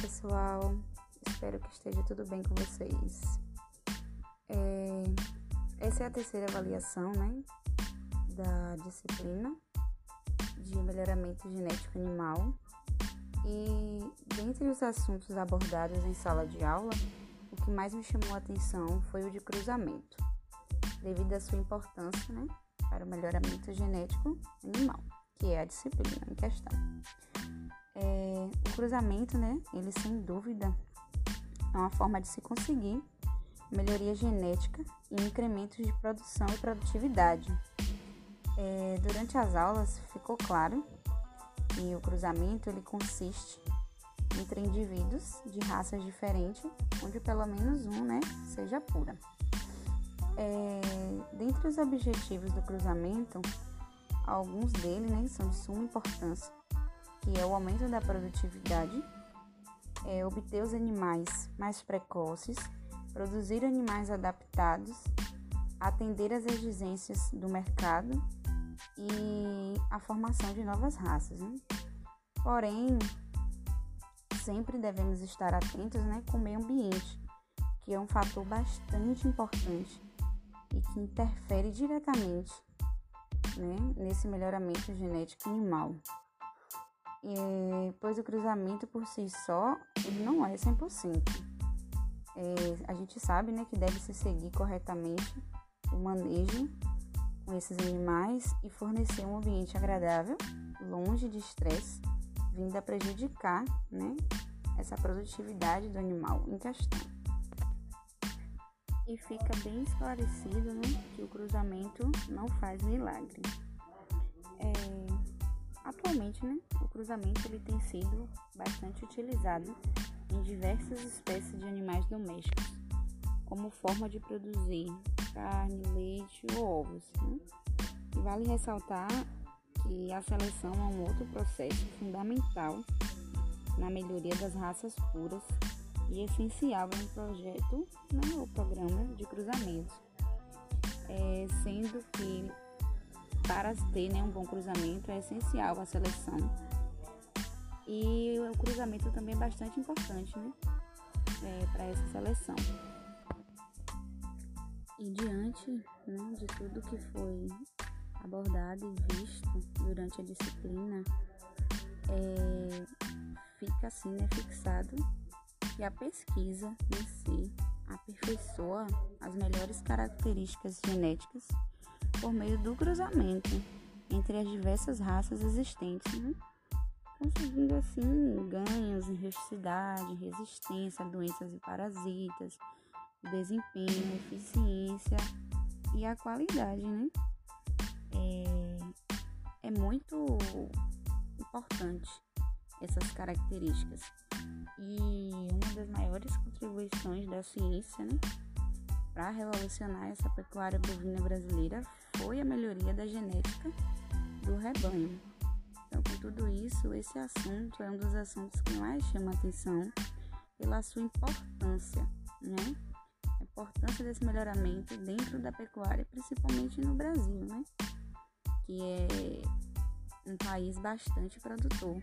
pessoal, espero que esteja tudo bem com vocês. É, essa é a terceira avaliação né, da disciplina de melhoramento genético animal. E dentre os assuntos abordados em sala de aula, o que mais me chamou a atenção foi o de cruzamento, devido à sua importância né, para o melhoramento genético animal, que é a disciplina em questão. É, o cruzamento, né, ele sem dúvida é uma forma de se conseguir melhoria genética e incrementos de produção e produtividade. É, durante as aulas ficou claro que o cruzamento ele consiste entre indivíduos de raças diferentes, onde pelo menos um né, seja pura. É, dentre os objetivos do cruzamento, alguns deles né, são de suma importância que é o aumento da produtividade, é obter os animais mais precoces, produzir animais adaptados, atender às exigências do mercado e a formação de novas raças. Né? Porém, sempre devemos estar atentos né, com o meio ambiente, que é um fator bastante importante e que interfere diretamente né, nesse melhoramento genético animal é, pois o cruzamento por si só não é 100%. É, a gente sabe né, que deve se seguir corretamente o manejo com esses animais e fornecer um ambiente agradável, longe de estresse, vindo a prejudicar né, essa produtividade do animal em questão. E fica bem esclarecido né, que o cruzamento não faz milagre. É, Atualmente, né, o cruzamento ele tem sido bastante utilizado em diversas espécies de animais domésticos, como forma de produzir carne, leite ou ovos. Né? E vale ressaltar que a seleção é um outro processo fundamental na melhoria das raças puras e essencial em projeto né, ou programa de cruzamento, é, sendo que para ter né, um bom cruzamento é essencial a seleção. E o cruzamento também é bastante importante né, é, para essa seleção. E diante né, de tudo que foi abordado e visto durante a disciplina, é, fica assim né, fixado que a pesquisa em si aperfeiçoa as melhores características genéticas por meio do cruzamento entre as diversas raças existentes, né? conseguindo assim ganhos em rusticidade, resistência a doenças e parasitas, desempenho, eficiência e a qualidade, né? É, é muito importante essas características. E uma das maiores contribuições da ciência, né, para revolucionar essa pecuária bovina brasileira foi a melhoria da genética do rebanho. Então, com tudo isso, esse assunto é um dos assuntos que mais chama atenção pela sua importância, né? A importância desse melhoramento dentro da pecuária, principalmente no Brasil, né? Que é um país bastante produtor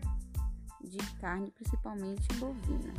de carne, principalmente bovina.